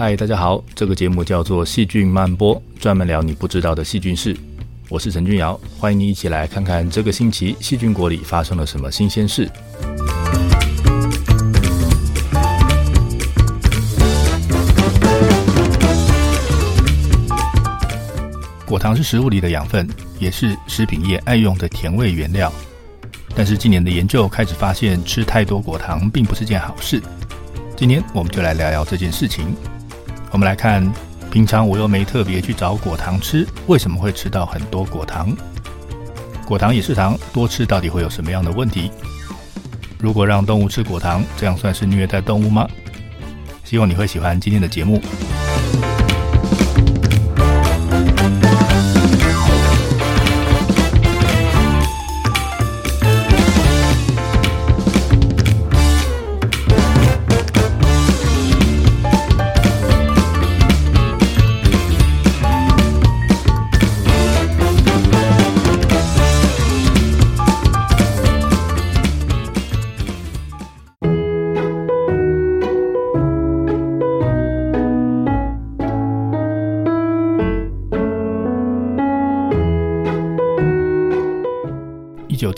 嗨，大家好，这个节目叫做《细菌曼波》，专门聊你不知道的细菌事。我是陈君尧，欢迎你一起来看看这个星期细菌国里发生了什么新鲜事。果糖是食物里的养分，也是食品业爱用的甜味原料。但是近年的研究开始发现，吃太多果糖并不是件好事。今天我们就来聊聊这件事情。我们来看，平常我又没特别去找果糖吃，为什么会吃到很多果糖？果糖也是糖，多吃到底会有什么样的问题？如果让动物吃果糖，这样算是虐待动物吗？希望你会喜欢今天的节目。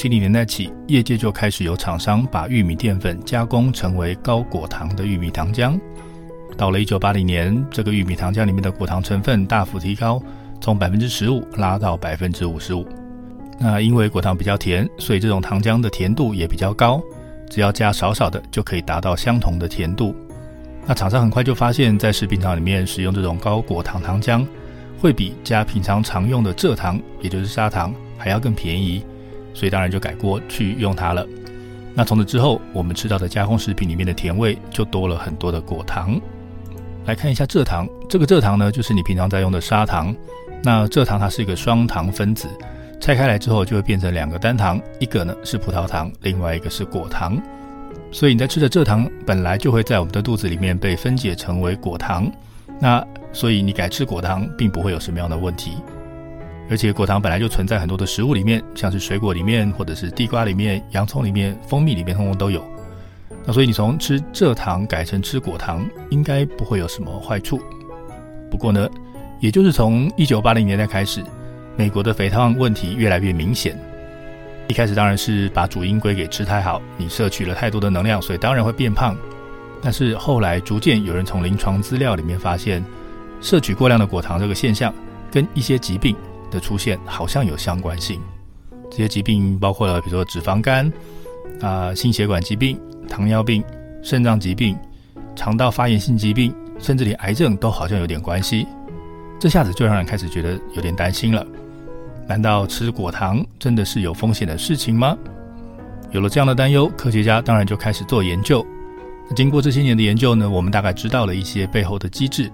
七零年代起，业界就开始有厂商把玉米淀粉加工成为高果糖的玉米糖浆。到了一九八零年，这个玉米糖浆里面的果糖成分大幅提高，从百分之十五拉到百分之五十五。那因为果糖比较甜，所以这种糖浆的甜度也比较高，只要加少少的就可以达到相同的甜度。那厂商很快就发现，在食品厂里面使用这种高果糖糖浆，会比加平常常用的蔗糖，也就是砂糖，还要更便宜。所以当然就改锅去用它了。那从此之后，我们吃到的加工食品里面的甜味就多了很多的果糖。来看一下蔗糖，这个蔗糖呢，就是你平常在用的砂糖。那蔗糖它是一个双糖分子，拆开来之后就会变成两个单糖，一个呢是葡萄糖，另外一个是果糖。所以你在吃的蔗糖本来就会在我们的肚子里面被分解成为果糖。那所以你改吃果糖并不会有什么样的问题。而且果糖本来就存在很多的食物里面，像是水果里面，或者是地瓜里面、洋葱里面、蜂蜜里面，通通都有。那所以你从吃蔗糖改成吃果糖，应该不会有什么坏处。不过呢，也就是从一九八零年代开始，美国的肥胖问题越来越明显。一开始当然是把主因归给吃太好，你摄取了太多的能量，所以当然会变胖。但是后来逐渐有人从临床资料里面发现，摄取过量的果糖这个现象跟一些疾病的出现好像有相关性，这些疾病包括了，比如说脂肪肝啊、心血管疾病、糖尿病、肾脏疾病、肠道发炎性疾病，甚至连癌症都好像有点关系。这下子就让人开始觉得有点担心了。难道吃果糖真的是有风险的事情吗？有了这样的担忧，科学家当然就开始做研究。那经过这些年的研究呢，我们大概知道了一些背后的机制。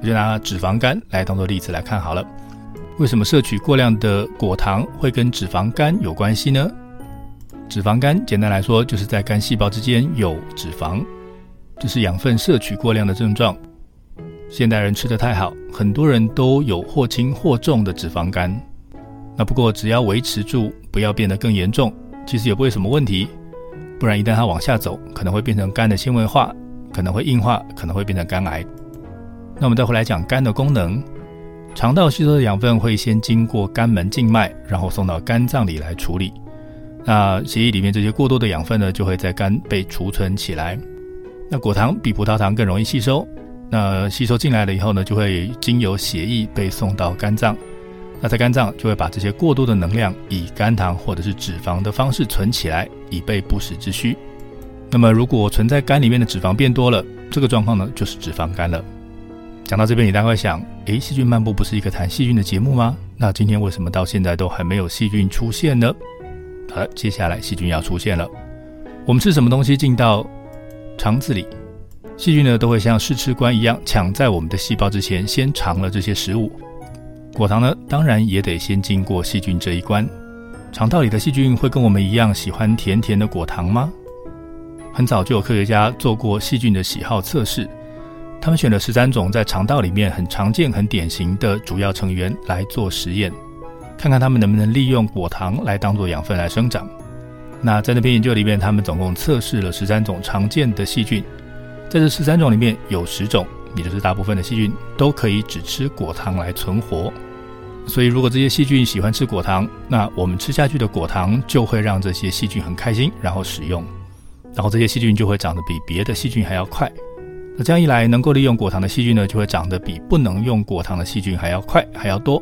我就拿脂肪肝来当做例子来看好了。为什么摄取过量的果糖会跟脂肪肝有关系呢？脂肪肝简单来说就是在肝细胞之间有脂肪，这是养分摄取过量的症状。现代人吃得太好，很多人都有或轻或重的脂肪肝。那不过只要维持住，不要变得更严重，其实也不会什么问题。不然一旦它往下走，可能会变成肝的纤维化，可能会硬化，可能会变成肝癌。那我们再回来讲肝的功能。肠道吸收的养分会先经过肝门静脉，然后送到肝脏里来处理。那血液里面这些过多的养分呢，就会在肝被储存起来。那果糖比葡萄糖更容易吸收。那吸收进来了以后呢，就会经由血液被送到肝脏。那在肝脏就会把这些过多的能量以肝糖或者是脂肪的方式存起来，以备不时之需。那么如果存在肝里面的脂肪变多了，这个状况呢，就是脂肪肝了。讲到这边，你大概想，诶，细菌漫步不是一个谈细菌的节目吗？那今天为什么到现在都还没有细菌出现呢？好了，接下来细菌要出现了。我们吃什么东西进到肠子里，细菌呢都会像试吃官一样，抢在我们的细胞之前先尝了这些食物。果糖呢，当然也得先经过细菌这一关。肠道里的细菌会跟我们一样喜欢甜甜的果糖吗？很早就有科学家做过细菌的喜好测试。他们选了十三种在肠道里面很常见、很典型的主要成员来做实验，看看他们能不能利用果糖来当做养分来生长。那在那篇研究里面，他们总共测试了十三种常见的细菌，在这十三种里面有十种也就是大部分的细菌都可以只吃果糖来存活。所以，如果这些细菌喜欢吃果糖，那我们吃下去的果糖就会让这些细菌很开心，然后使用，然后这些细菌就会长得比别的细菌还要快。那这样一来，能够利用果糖的细菌呢，就会长得比不能用果糖的细菌还要快，还要多。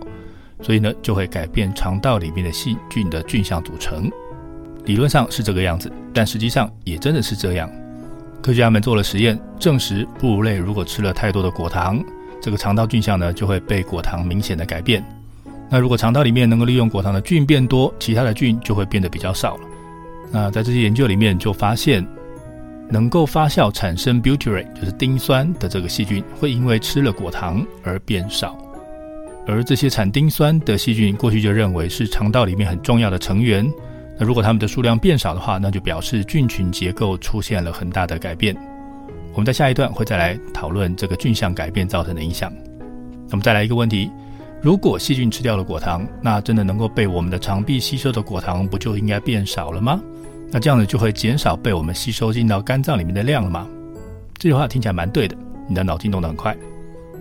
所以呢，就会改变肠道里面的细菌的菌相组成。理论上是这个样子，但实际上也真的是这样。科学家们做了实验，证实哺乳类如果吃了太多的果糖，这个肠道菌相呢就会被果糖明显的改变。那如果肠道里面能够利用果糖的菌变多，其他的菌就会变得比较少了。那在这些研究里面就发现，能够发酵产生 butyrate，就是丁酸的这个细菌，会因为吃了果糖而变少。而这些产丁酸的细菌，过去就认为是肠道里面很重要的成员。那如果它们的数量变少的话，那就表示菌群结构出现了很大的改变。我们在下一段会再来讨论这个菌相改变造成的影响。那么再来一个问题。如果细菌吃掉了果糖，那真的能够被我们的肠壁吸收的果糖，不就应该变少了吗？那这样子就会减少被我们吸收进到肝脏里面的量了嘛？这句话听起来蛮对的，你的脑筋动得很快。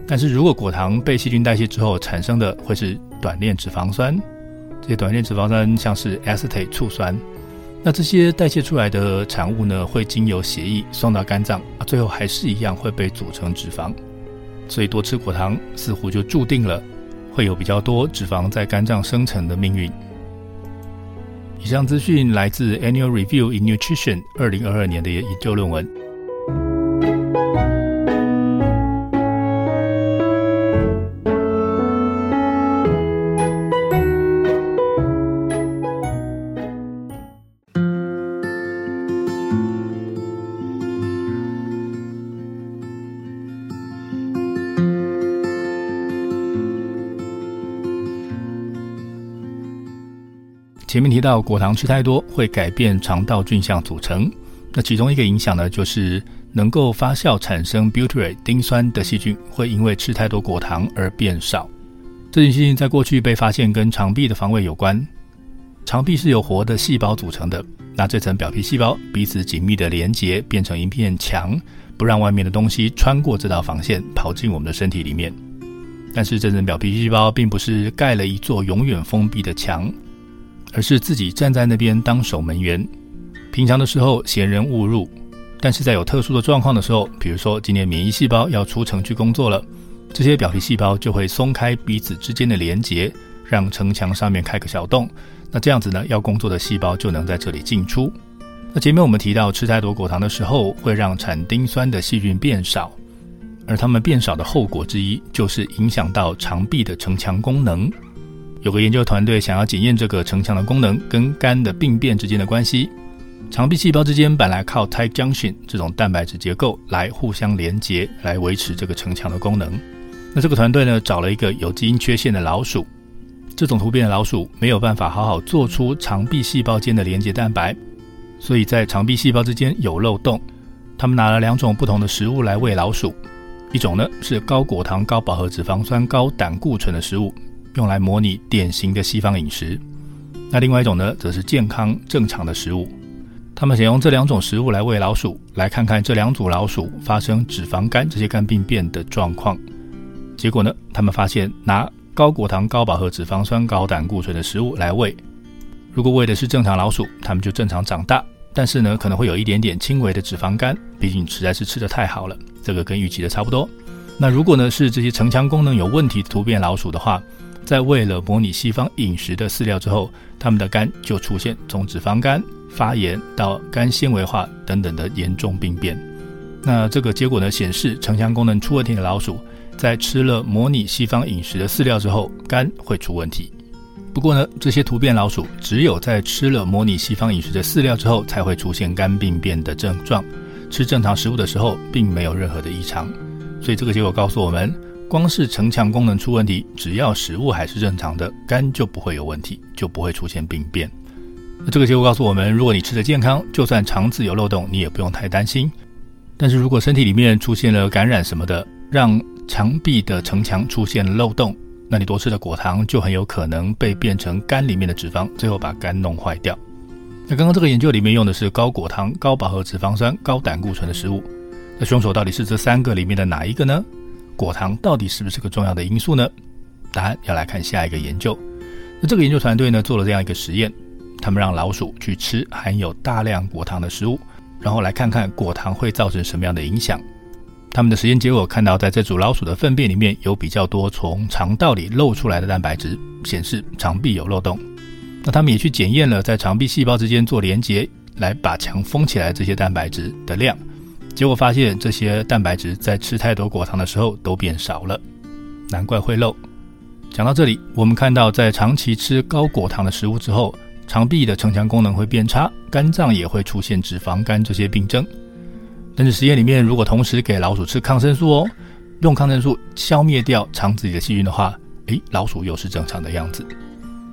但是如果果糖被细菌代谢之后产生的会是短链脂肪酸，这些短链脂肪酸像是 acetate 醋酸，那这些代谢出来的产物呢，会经由血液送到肝脏，啊，最后还是一样会被组成脂肪。所以多吃果糖似乎就注定了。会有比较多脂肪在肝脏生成的命运。以上资讯来自《Annual Review in Nutrition》二零二二年的研究论文。前面提到果糖吃太多会改变肠道菌相组成，那其中一个影响呢，就是能够发酵产生 butyrate 丁酸的细菌会因为吃太多果糖而变少。这种细菌在过去被发现跟肠壁的防卫有关。肠壁是由活的细胞组成的，那这层表皮细胞彼此紧密的连接，变成一片墙，不让外面的东西穿过这道防线跑进我们的身体里面。但是这层表皮细胞并不是盖了一座永远封闭的墙。而是自己站在那边当守门员。平常的时候闲人勿入，但是在有特殊的状况的时候，比如说今天免疫细胞要出城去工作了，这些表皮细胞就会松开彼此之间的连接，让城墙上面开个小洞。那这样子呢，要工作的细胞就能在这里进出。那前面我们提到吃太多果糖的时候，会让产丁酸的细菌变少，而它们变少的后果之一，就是影响到肠壁的城墙功能。有个研究团队想要检验这个城墙的功能跟肝的病变之间的关系。肠壁细胞之间本来靠 tight junction 这种蛋白质结构来互相连接，来维持这个城墙的功能。那这个团队呢，找了一个有基因缺陷的老鼠，这种突变的老鼠没有办法好好做出肠壁细胞间的连接蛋白，所以在肠壁细胞之间有漏洞。他们拿了两种不同的食物来喂老鼠，一种呢是高果糖、高饱和脂肪酸、高胆固醇的食物。用来模拟典型的西方饮食，那另外一种呢，则是健康正常的食物。他们想用这两种食物来喂老鼠，来看看这两组老鼠发生脂肪肝这些肝病变的状况。结果呢，他们发现拿高果糖、高饱和脂肪酸、高胆固醇的食物来喂，如果喂的是正常老鼠，它们就正常长大，但是呢，可能会有一点点轻微的脂肪肝，毕竟实在是吃得太好了。这个跟预期的差不多。那如果呢，是这些城墙功能有问题的突变老鼠的话，在喂了模拟西方饮食的饲料之后，他们的肝就出现从脂肪肝、发炎到肝纤维化等等的严重病变。那这个结果呢，显示城墙功能出问题的老鼠，在吃了模拟西方饮食的饲料之后，肝会出问题。不过呢，这些突变老鼠只有在吃了模拟西方饮食的饲料之后，才会出现肝病变的症状。吃正常食物的时候，并没有任何的异常。所以这个结果告诉我们。光是城墙功能出问题，只要食物还是正常的，肝就不会有问题，就不会出现病变。那这个结果告诉我们，如果你吃的健康，就算肠子有漏洞，你也不用太担心。但是如果身体里面出现了感染什么的，让肠壁的城墙出现了漏洞，那你多吃的果糖就很有可能被变成肝里面的脂肪，最后把肝弄坏掉。那刚刚这个研究里面用的是高果糖、高饱和脂肪酸、高胆固醇的食物，那凶手到底是这三个里面的哪一个呢？果糖到底是不是个重要的因素呢？答案要来看下一个研究。那这个研究团队呢，做了这样一个实验，他们让老鼠去吃含有大量果糖的食物，然后来看看果糖会造成什么样的影响。他们的实验结果看到，在这组老鼠的粪便里面有比较多从肠道里漏出来的蛋白质，显示肠壁有漏洞。那他们也去检验了在肠壁细胞之间做连接来把墙封起来这些蛋白质的量，结果发现这些蛋白质在吃太多果糖的时候都变少了，难怪会漏。讲到这里，我们看到在长期吃高果糖的食物之后，肠壁的城墙功能会变差，肝脏也会出现脂肪肝这些病症。但是实验里面，如果同时给老鼠吃抗生素哦，用抗生素消灭掉肠子里的细菌的话，诶，老鼠又是正常的样子。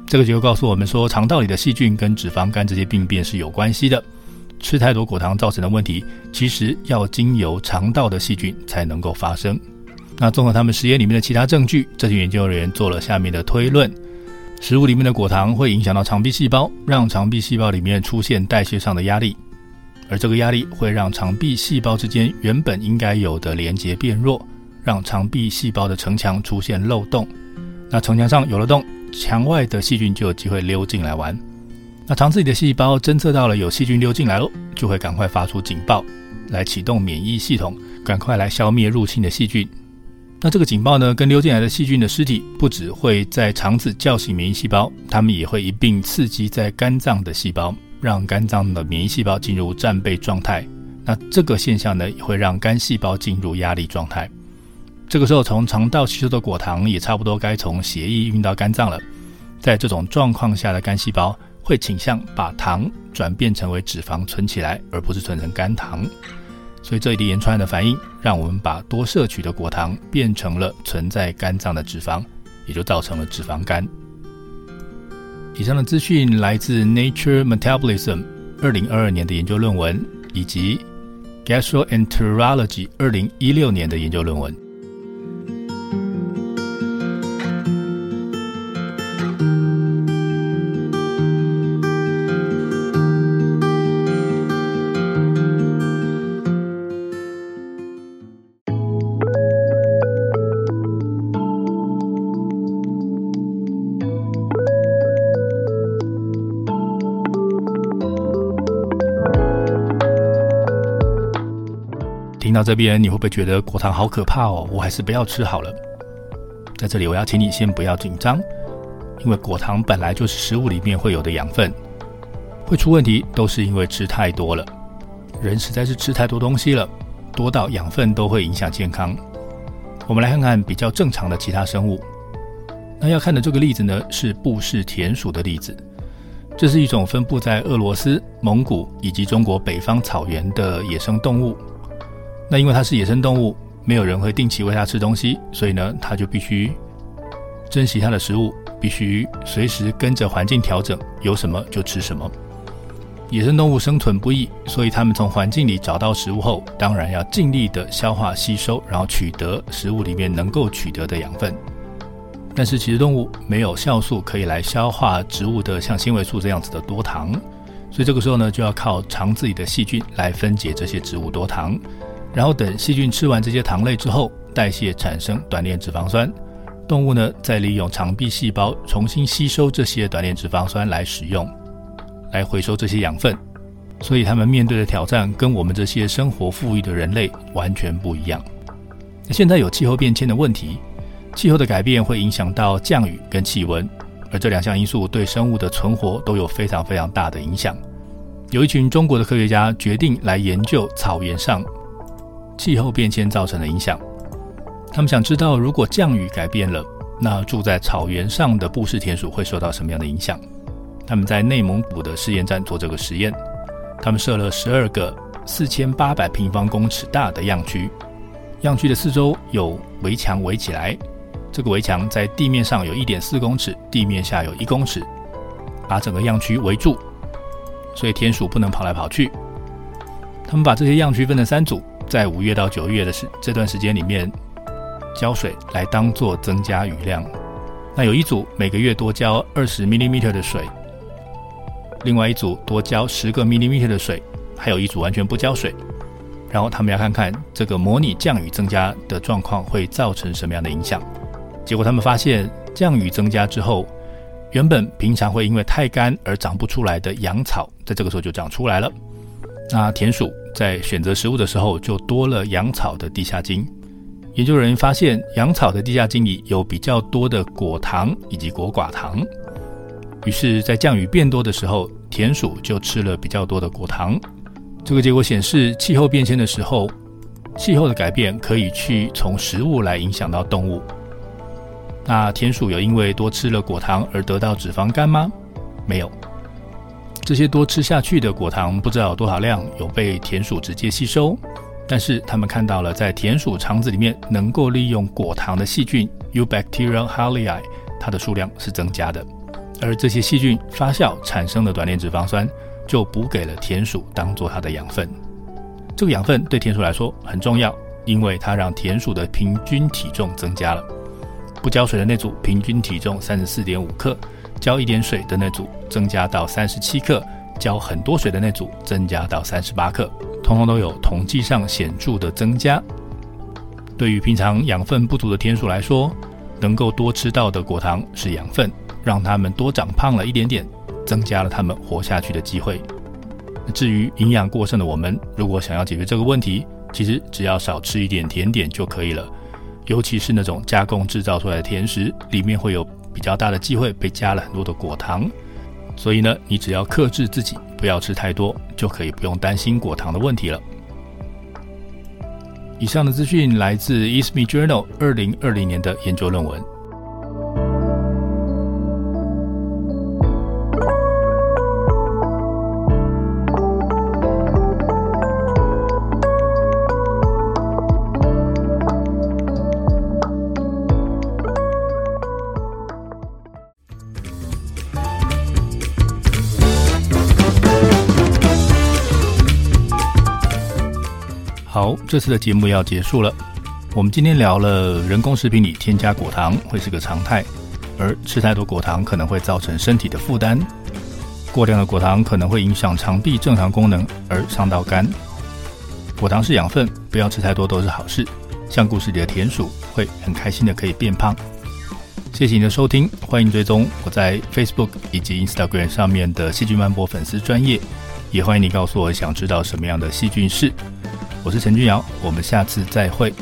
这个结果告诉我们说，肠道里的细菌跟脂肪肝这些病变是有关系的。吃太多果糖造成的问题，其实要经由肠道的细菌才能够发生。那综合他们实验里面的其他证据，这群研究人员做了下面的推论：食物里面的果糖会影响到肠壁细胞，让肠壁细胞里面出现代谢上的压力，而这个压力会让肠壁细胞之间原本应该有的连接变弱，让肠壁细胞的城墙出现漏洞。那城墙上有了洞，墙外的细菌就有机会溜进来玩。那肠子里的细胞侦测到了有细菌溜进来了，就会赶快发出警报，来启动免疫系统，赶快来消灭入侵的细菌。那这个警报呢，跟溜进来的细菌的尸体，不只会在肠子叫醒免疫细胞，它们也会一并刺激在肝脏的细胞，让肝脏的免疫细胞进入战备状态。那这个现象呢，也会让肝细胞进入压力状态。这个时候，从肠道吸收的果糖也差不多该从血液运到肝脏了。在这种状况下的肝细胞会倾向把糖转变成为脂肪存起来，而不是存成肝糖。所以这一连串的反应，让我们把多摄取的果糖变成了存在肝脏的脂肪，也就造成了脂肪肝。以上的资讯来自《Nature Metabolism》二零二二年的研究论文，以及《Gastroenterology》二零一六年的研究论文。听到这边，你会不会觉得果糖好可怕哦？我还是不要吃好了。在这里，我要请你先不要紧张，因为果糖本来就是食物里面会有的养分，会出问题都是因为吃太多了。人实在是吃太多东西了，多到养分都会影响健康。我们来看看比较正常的其他生物。那要看的这个例子呢，是布氏田鼠的例子。这是一种分布在俄罗斯、蒙古以及中国北方草原的野生动物。那因为它是野生动物，没有人会定期喂它吃东西，所以呢，它就必须珍惜它的食物，必须随时跟着环境调整，有什么就吃什么。野生动物生存不易，所以它们从环境里找到食物后，当然要尽力的消化吸收，然后取得食物里面能够取得的养分。但是其实动物没有酵素可以来消化植物的像纤维素这样子的多糖，所以这个时候呢，就要靠肠子里的细菌来分解这些植物多糖。然后等细菌吃完这些糖类之后，代谢产生短链脂肪酸，动物呢再利用肠壁细胞重新吸收这些短链脂肪酸来使用，来回收这些养分。所以它们面对的挑战跟我们这些生活富裕的人类完全不一样。现在有气候变迁的问题，气候的改变会影响到降雨跟气温，而这两项因素对生物的存活都有非常非常大的影响。有一群中国的科学家决定来研究草原上。气候变迁造成的影响，他们想知道，如果降雨改变了，那住在草原上的布氏田鼠会受到什么样的影响？他们在内蒙古的试验站做这个实验，他们设了十二个四千八百平方公尺大的样区，样区的四周有围墙围起来，这个围墙在地面上有一点四公尺，地面下有一公尺，把整个样区围住，所以田鼠不能跑来跑去。他们把这些样区分成三组。在五月到九月的时这段时间里面，浇水来当做增加雨量。那有一组每个月多浇二十 millimeter 的水，另外一组多浇十个 millimeter 的水，还有一组完全不浇水。然后他们要看看这个模拟降雨增加的状况会造成什么样的影响。结果他们发现，降雨增加之后，原本平常会因为太干而长不出来的阳草，在这个时候就长出来了。那田鼠在选择食物的时候，就多了阳草的地下茎。研究人员发现，阳草的地下茎里有比较多的果糖以及果寡糖。于是，在降雨变多的时候，田鼠就吃了比较多的果糖。这个结果显示，气候变迁的时候，气候的改变可以去从食物来影响到动物。那田鼠有因为多吃了果糖而得到脂肪肝吗？没有。这些多吃下去的果糖不知道有多少量有被田鼠直接吸收，但是他们看到了在田鼠肠子里面能够利用果糖的细菌 Eubacterium harleyii，它的数量是增加的。而这些细菌发酵产生的短链脂肪酸。就补给了田鼠当做它的养分，这个养分对田鼠来说很重要，因为它让田鼠的平均体重增加了。不浇水的那组平均体重三十四点五克，浇一点水的那组增加到三十七克，浇很多水的那组增加到三十八克，通通都有统计上显著的增加。对于平常养分不足的天鼠来说，能够多吃到的果糖是养分，让它们多长胖了一点点。增加了他们活下去的机会。至于营养过剩的我们，如果想要解决这个问题，其实只要少吃一点甜点就可以了。尤其是那种加工制造出来的甜食，里面会有比较大的机会被加了很多的果糖。所以呢，你只要克制自己，不要吃太多，就可以不用担心果糖的问题了。以上的资讯来自 ISME Journal 二零二零年的研究论文。好，这次的节目要结束了。我们今天聊了人工食品里添加果糖会是个常态，而吃太多果糖可能会造成身体的负担。过量的果糖可能会影响肠壁正常功能，而伤到肝。果糖是养分，不要吃太多都是好事。像故事里的田鼠会很开心的可以变胖。谢谢你的收听，欢迎追踪我在 Facebook 以及 Instagram 上面的细菌曼波粉丝专页，也欢迎你告诉我想知道什么样的细菌事。我是陈君尧，我们下次再会。